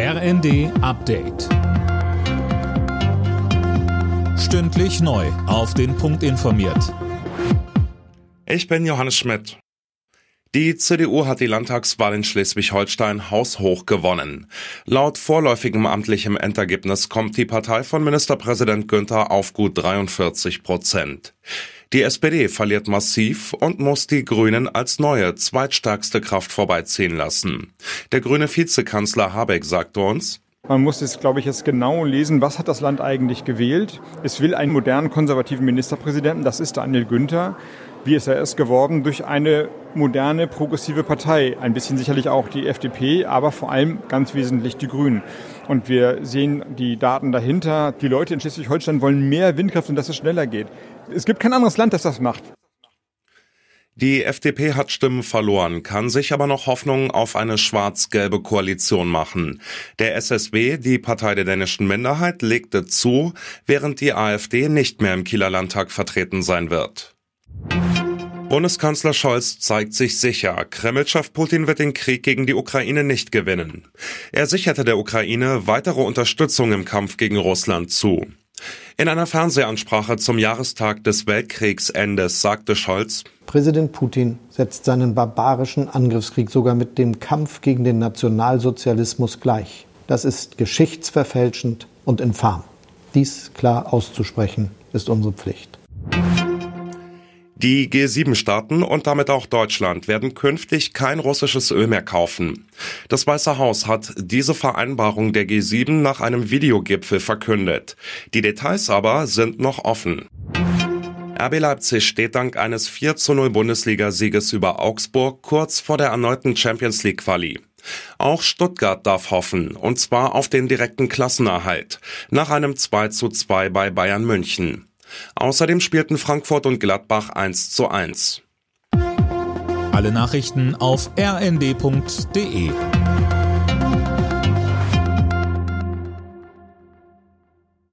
RND Update. Stündlich neu. Auf den Punkt informiert. Ich bin Johannes Schmidt. Die CDU hat die Landtagswahl in Schleswig-Holstein haushoch gewonnen. Laut vorläufigem amtlichem Endergebnis kommt die Partei von Ministerpräsident Günther auf gut 43 Prozent. Die SPD verliert massiv und muss die Grünen als neue, zweitstärkste Kraft vorbeiziehen lassen. Der grüne Vizekanzler Habeck sagte uns, man muss jetzt, glaube ich, jetzt genau lesen, was hat das Land eigentlich gewählt. Es will einen modernen konservativen Ministerpräsidenten, das ist Daniel Günther. Wie ist er erst geworden? Durch eine moderne, progressive Partei. Ein bisschen sicherlich auch die FDP, aber vor allem ganz wesentlich die Grünen. Und wir sehen die Daten dahinter. Die Leute in Schleswig-Holstein wollen mehr Windkraft und dass es schneller geht. Es gibt kein anderes Land, das das macht. Die FDP hat Stimmen verloren, kann sich aber noch Hoffnung auf eine schwarz-gelbe Koalition machen. Der SSW, die Partei der dänischen Minderheit, legte zu, während die AfD nicht mehr im Kieler Landtag vertreten sein wird. Bundeskanzler Scholz zeigt sich sicher, Kremlchef Putin wird den Krieg gegen die Ukraine nicht gewinnen. Er sicherte der Ukraine weitere Unterstützung im Kampf gegen Russland zu. In einer Fernsehansprache zum Jahrestag des Weltkriegsendes sagte Scholz, Präsident Putin setzt seinen barbarischen Angriffskrieg sogar mit dem Kampf gegen den Nationalsozialismus gleich. Das ist geschichtsverfälschend und infam. Dies klar auszusprechen ist unsere Pflicht. Die G7-Staaten und damit auch Deutschland werden künftig kein russisches Öl mehr kaufen. Das Weiße Haus hat diese Vereinbarung der G7 nach einem Videogipfel verkündet. Die Details aber sind noch offen. RB Leipzig steht dank eines 4 zu 0 Bundesliga-Sieges über Augsburg kurz vor der erneuten Champions League Quali. Auch Stuttgart darf hoffen, und zwar auf den direkten Klassenerhalt, nach einem 2 zu 2 bei Bayern München. Außerdem spielten Frankfurt und Gladbach 1 zu 1. Alle Nachrichten auf rnd.de